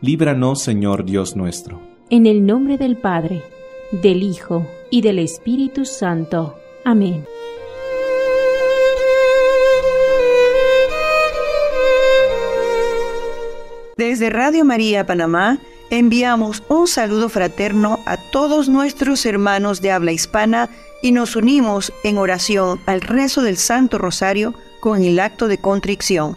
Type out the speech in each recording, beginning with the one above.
líbranos Señor Dios nuestro. En el nombre del Padre, del Hijo y del Espíritu Santo. Amén. Desde Radio María Panamá enviamos un saludo fraterno a todos nuestros hermanos de habla hispana y nos unimos en oración al rezo del Santo Rosario con el acto de contrición.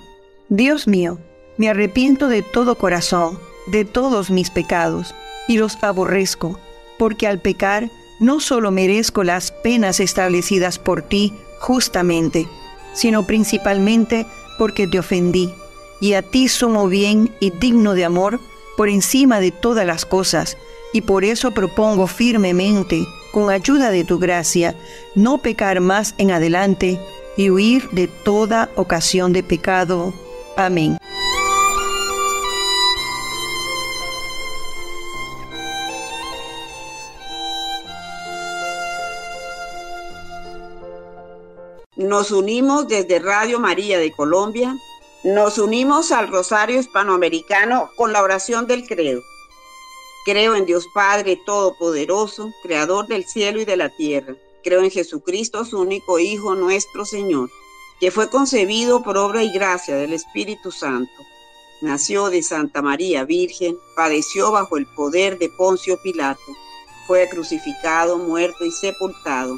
Dios mío, me arrepiento de todo corazón, de todos mis pecados, y los aborrezco, porque al pecar no solo merezco las penas establecidas por ti justamente, sino principalmente porque te ofendí, y a ti sumo bien y digno de amor por encima de todas las cosas, y por eso propongo firmemente, con ayuda de tu gracia, no pecar más en adelante y huir de toda ocasión de pecado. Amén. Nos unimos desde Radio María de Colombia, nos unimos al Rosario Hispanoamericano con la oración del credo. Creo en Dios Padre Todopoderoso, Creador del cielo y de la tierra. Creo en Jesucristo, su único Hijo, nuestro Señor, que fue concebido por obra y gracia del Espíritu Santo. Nació de Santa María Virgen, padeció bajo el poder de Poncio Pilato, fue crucificado, muerto y sepultado.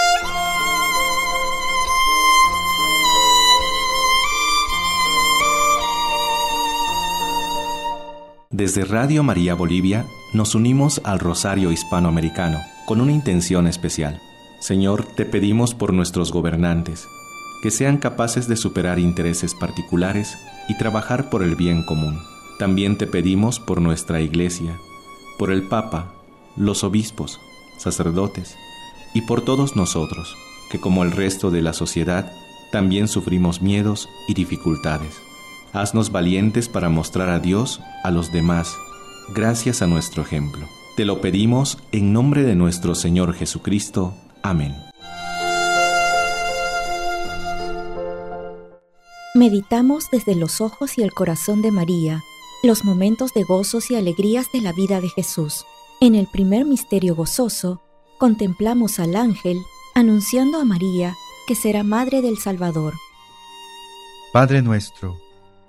Desde Radio María Bolivia nos unimos al Rosario Hispanoamericano con una intención especial. Señor, te pedimos por nuestros gobernantes, que sean capaces de superar intereses particulares y trabajar por el bien común. También te pedimos por nuestra Iglesia, por el Papa, los obispos, sacerdotes y por todos nosotros, que como el resto de la sociedad, también sufrimos miedos y dificultades. Haznos valientes para mostrar a Dios a los demás, gracias a nuestro ejemplo. Te lo pedimos en nombre de nuestro Señor Jesucristo. Amén. Meditamos desde los ojos y el corazón de María los momentos de gozos y alegrías de la vida de Jesús. En el primer misterio gozoso, contemplamos al ángel anunciando a María que será madre del Salvador. Padre nuestro,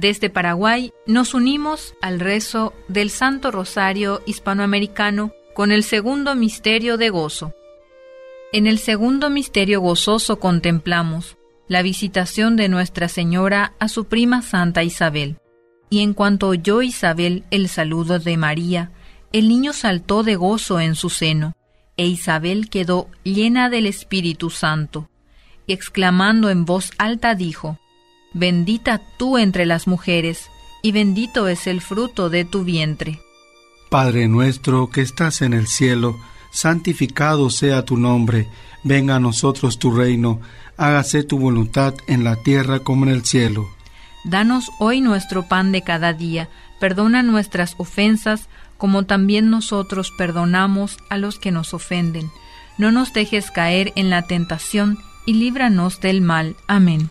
Desde Paraguay nos unimos al rezo del Santo Rosario Hispanoamericano con el segundo misterio de gozo. En el segundo misterio gozoso contemplamos la visitación de Nuestra Señora a su prima Santa Isabel. Y en cuanto oyó Isabel el saludo de María, el niño saltó de gozo en su seno, e Isabel quedó llena del Espíritu Santo, y exclamando en voz alta dijo, Bendita tú entre las mujeres, y bendito es el fruto de tu vientre. Padre nuestro que estás en el cielo, santificado sea tu nombre, venga a nosotros tu reino, hágase tu voluntad en la tierra como en el cielo. Danos hoy nuestro pan de cada día, perdona nuestras ofensas, como también nosotros perdonamos a los que nos ofenden. No nos dejes caer en la tentación, y líbranos del mal. Amén.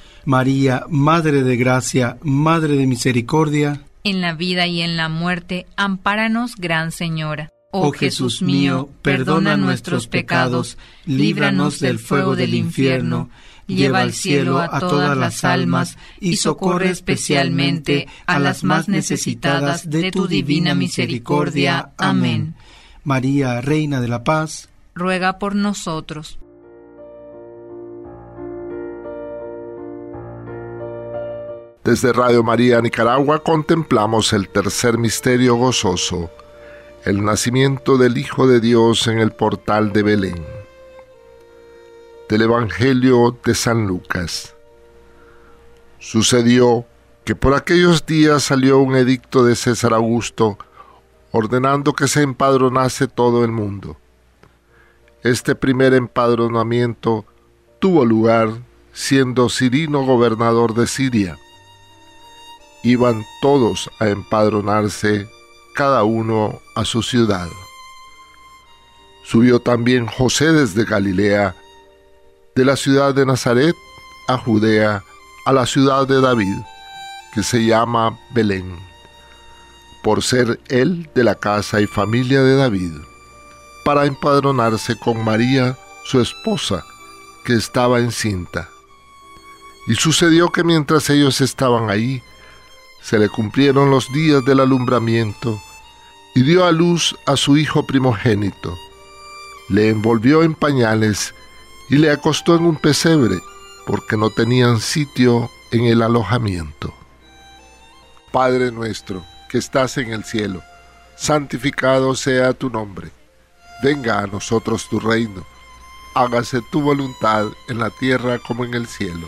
María, Madre de Gracia, Madre de Misericordia, en la vida y en la muerte, ampáranos, Gran Señora. Oh Jesús mío, perdona nuestros pecados, líbranos del fuego del infierno, lleva al cielo a todas las almas y socorre especialmente a las más necesitadas de tu divina misericordia. Amén. María, Reina de la Paz, ruega por nosotros. Desde Radio María Nicaragua contemplamos el tercer misterio gozoso el nacimiento del Hijo de Dios en el portal de Belén. Del Evangelio de San Lucas. Sucedió que por aquellos días salió un edicto de César Augusto ordenando que se empadronase todo el mundo. Este primer empadronamiento tuvo lugar siendo Cirino gobernador de Siria. Iban todos a empadronarse cada uno a su ciudad. Subió también José desde Galilea, de la ciudad de Nazaret a Judea, a la ciudad de David, que se llama Belén, por ser él de la casa y familia de David, para empadronarse con María, su esposa, que estaba encinta. Y sucedió que mientras ellos estaban ahí, se le cumplieron los días del alumbramiento, y dio a luz a su hijo primogénito. Le envolvió en pañales y le acostó en un pesebre, porque no tenían sitio en el alojamiento. Padre nuestro, que estás en el cielo, santificado sea tu nombre. Venga a nosotros tu reino. Hágase tu voluntad en la tierra como en el cielo.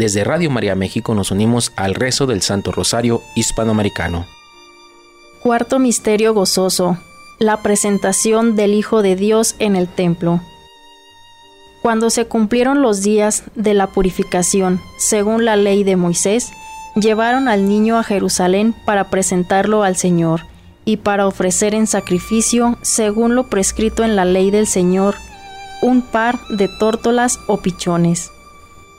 Desde Radio María México nos unimos al rezo del Santo Rosario Hispanoamericano. Cuarto Misterio Gozoso. La presentación del Hijo de Dios en el templo. Cuando se cumplieron los días de la purificación, según la ley de Moisés, llevaron al niño a Jerusalén para presentarlo al Señor y para ofrecer en sacrificio, según lo prescrito en la ley del Señor, un par de tórtolas o pichones.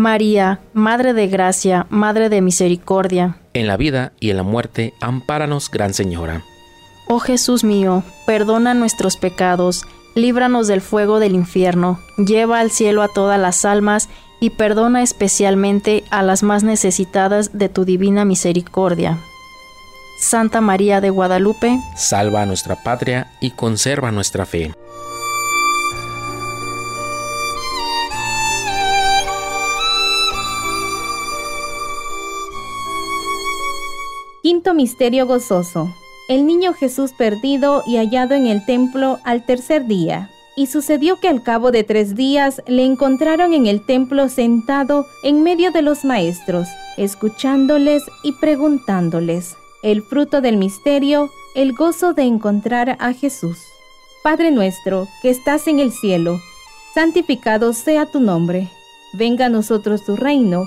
María, Madre de Gracia, Madre de Misericordia, en la vida y en la muerte, ampáranos, Gran Señora. Oh Jesús mío, perdona nuestros pecados, líbranos del fuego del infierno, lleva al cielo a todas las almas y perdona especialmente a las más necesitadas de tu divina misericordia. Santa María de Guadalupe, salva a nuestra patria y conserva nuestra fe. Quinto Misterio Gozoso. El niño Jesús perdido y hallado en el templo al tercer día. Y sucedió que al cabo de tres días le encontraron en el templo sentado en medio de los maestros, escuchándoles y preguntándoles. El fruto del misterio, el gozo de encontrar a Jesús. Padre nuestro, que estás en el cielo, santificado sea tu nombre. Venga a nosotros tu reino,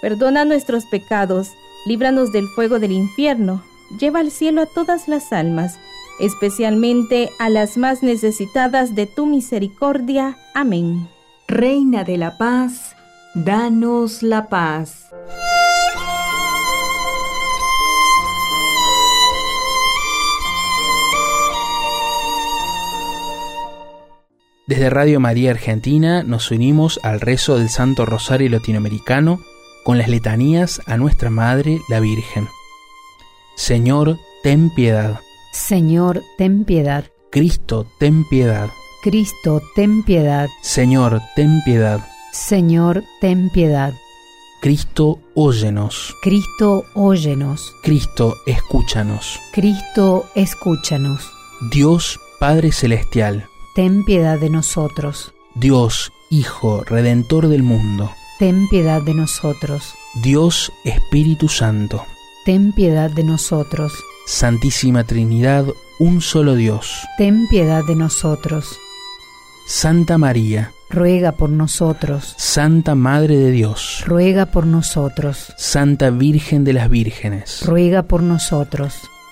perdona nuestros pecados, líbranos del fuego del infierno, lleva al cielo a todas las almas, especialmente a las más necesitadas de tu misericordia. Amén. Reina de la paz, danos la paz. Desde Radio María Argentina nos unimos al rezo del Santo Rosario Latinoamericano con las letanías a nuestra Madre la Virgen. Señor, ten piedad. Señor, ten piedad. Cristo, ten piedad. Cristo, ten piedad. Señor, ten piedad. Señor, ten piedad. Cristo, óyenos. Cristo, óyenos. Cristo, escúchanos. Cristo, escúchanos. Dios Padre Celestial ten piedad de nosotros. Dios, Hijo, Redentor del mundo, ten piedad de nosotros. Dios Espíritu Santo, ten piedad de nosotros. Santísima Trinidad, un solo Dios, ten piedad de nosotros. Santa María, ruega por nosotros. Santa Madre de Dios, ruega por nosotros. Santa Virgen de las Vírgenes, ruega por nosotros.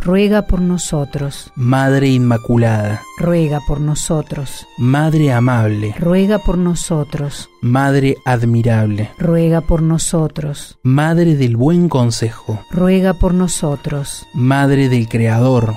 ruega por nosotros. Madre Inmaculada, ruega por nosotros. Madre Amable, ruega por nosotros. Madre Admirable, ruega por nosotros. Madre del Buen Consejo, ruega por nosotros. Madre del Creador,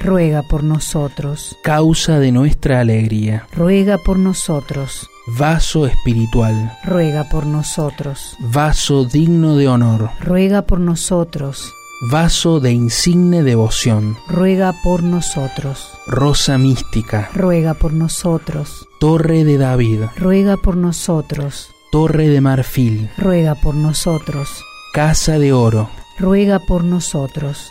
ruega por nosotros. Causa de nuestra alegría, ruega por nosotros. vaso espiritual, ruega por nosotros. vaso digno de honor, Ruega por nosotros. vaso de insigne devoción, Ruega por nosotros. rosa mística, Ruega por nosotros. torre de David, Ruega por nosotros. torre de marfil, Ruega por nosotros. casa de oro, Ruega por nosotros.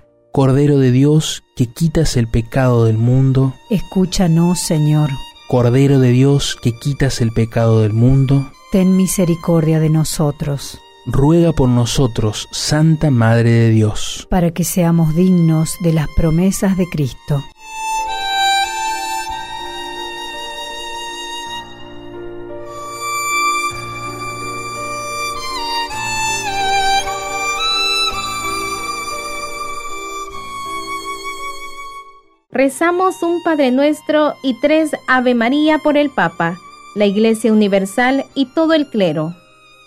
Cordero de Dios, que quitas el pecado del mundo, Escúchanos, Señor. Cordero de Dios, que quitas el pecado del mundo, Ten misericordia de nosotros, ruega por nosotros, Santa Madre de Dios. para que seamos dignos de las promesas de Cristo. Rezamos un Padre Nuestro y tres Ave María por el Papa, la Iglesia Universal y todo el clero.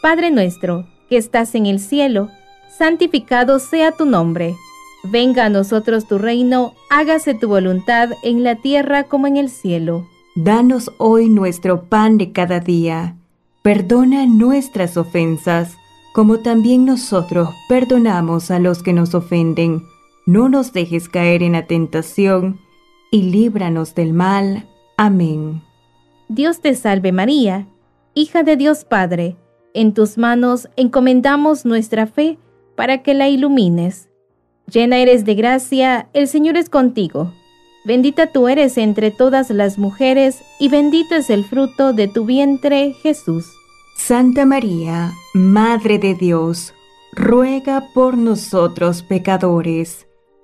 Padre nuestro, que estás en el cielo, santificado sea tu nombre. Venga a nosotros tu reino, hágase tu voluntad en la tierra como en el cielo. Danos hoy nuestro pan de cada día. Perdona nuestras ofensas, como también nosotros perdonamos a los que nos ofenden. No nos dejes caer en la tentación, y líbranos del mal. Amén. Dios te salve María, hija de Dios Padre, en tus manos encomendamos nuestra fe para que la ilumines. Llena eres de gracia, el Señor es contigo. Bendita tú eres entre todas las mujeres, y bendito es el fruto de tu vientre, Jesús. Santa María, Madre de Dios, ruega por nosotros pecadores,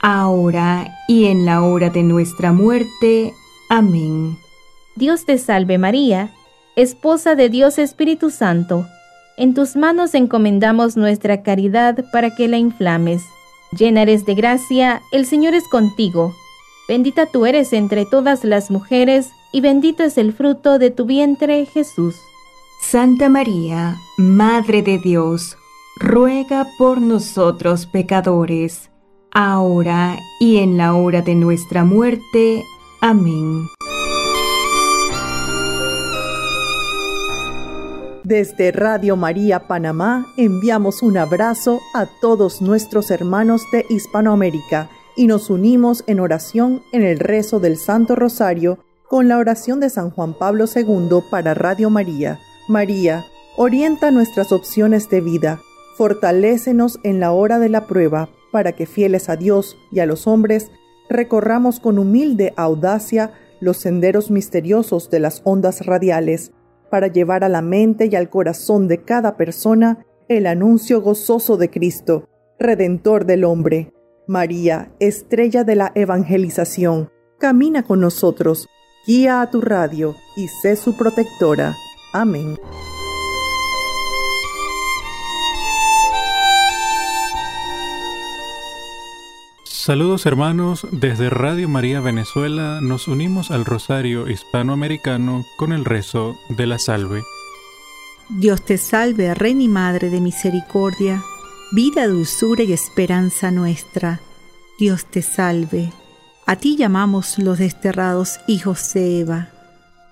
ahora y en la hora de nuestra muerte. Amén. Dios te salve María, esposa de Dios Espíritu Santo. En tus manos encomendamos nuestra caridad para que la inflames. Llena eres de gracia, el Señor es contigo. Bendita tú eres entre todas las mujeres, y bendito es el fruto de tu vientre, Jesús. Santa María, Madre de Dios, ruega por nosotros pecadores, ahora y en la hora de nuestra muerte. Amén. Desde Radio María Panamá enviamos un abrazo a todos nuestros hermanos de Hispanoamérica y nos unimos en oración en el rezo del Santo Rosario con la oración de San Juan Pablo II para Radio María. María, orienta nuestras opciones de vida, fortalécenos en la hora de la prueba, para que fieles a Dios y a los hombres, recorramos con humilde audacia los senderos misteriosos de las ondas radiales, para llevar a la mente y al corazón de cada persona el anuncio gozoso de Cristo, Redentor del hombre. María, estrella de la evangelización, camina con nosotros, guía a tu radio y sé su protectora. Amén. Saludos hermanos, desde Radio María Venezuela nos unimos al Rosario Hispanoamericano con el rezo de la salve. Dios te salve, Reina y Madre de Misericordia, vida, dulzura y esperanza nuestra. Dios te salve. A ti llamamos los desterrados hijos de Eva.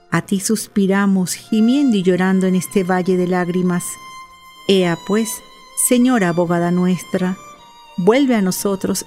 A ti suspiramos, gimiendo y llorando en este valle de lágrimas. Ea pues, Señora abogada nuestra, Vuelve a nosotros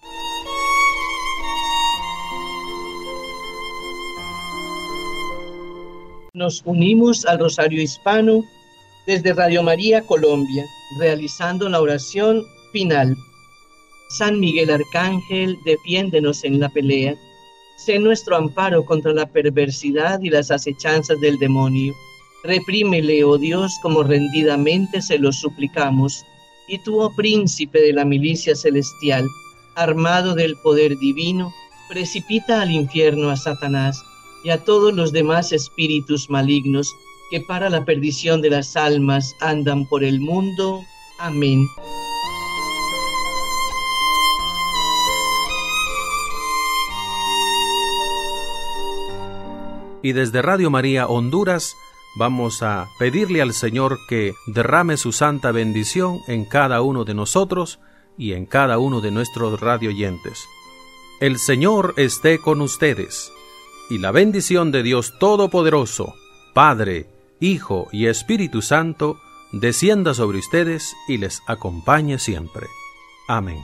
Nos unimos al Rosario Hispano desde Radio María Colombia, realizando la oración final. San Miguel Arcángel, defiéndenos en la pelea. Sé nuestro amparo contra la perversidad y las acechanzas del demonio. Reprímele, oh Dios, como rendidamente se lo suplicamos. Y tú, oh príncipe de la milicia celestial, armado del poder divino, precipita al infierno a Satanás y a todos los demás espíritus malignos que para la perdición de las almas andan por el mundo. Amén. Y desde Radio María Honduras vamos a pedirle al Señor que derrame su santa bendición en cada uno de nosotros y en cada uno de nuestros radioyentes. El Señor esté con ustedes y la bendición de Dios Todopoderoso, Padre, Hijo y Espíritu Santo, descienda sobre ustedes y les acompañe siempre. Amén.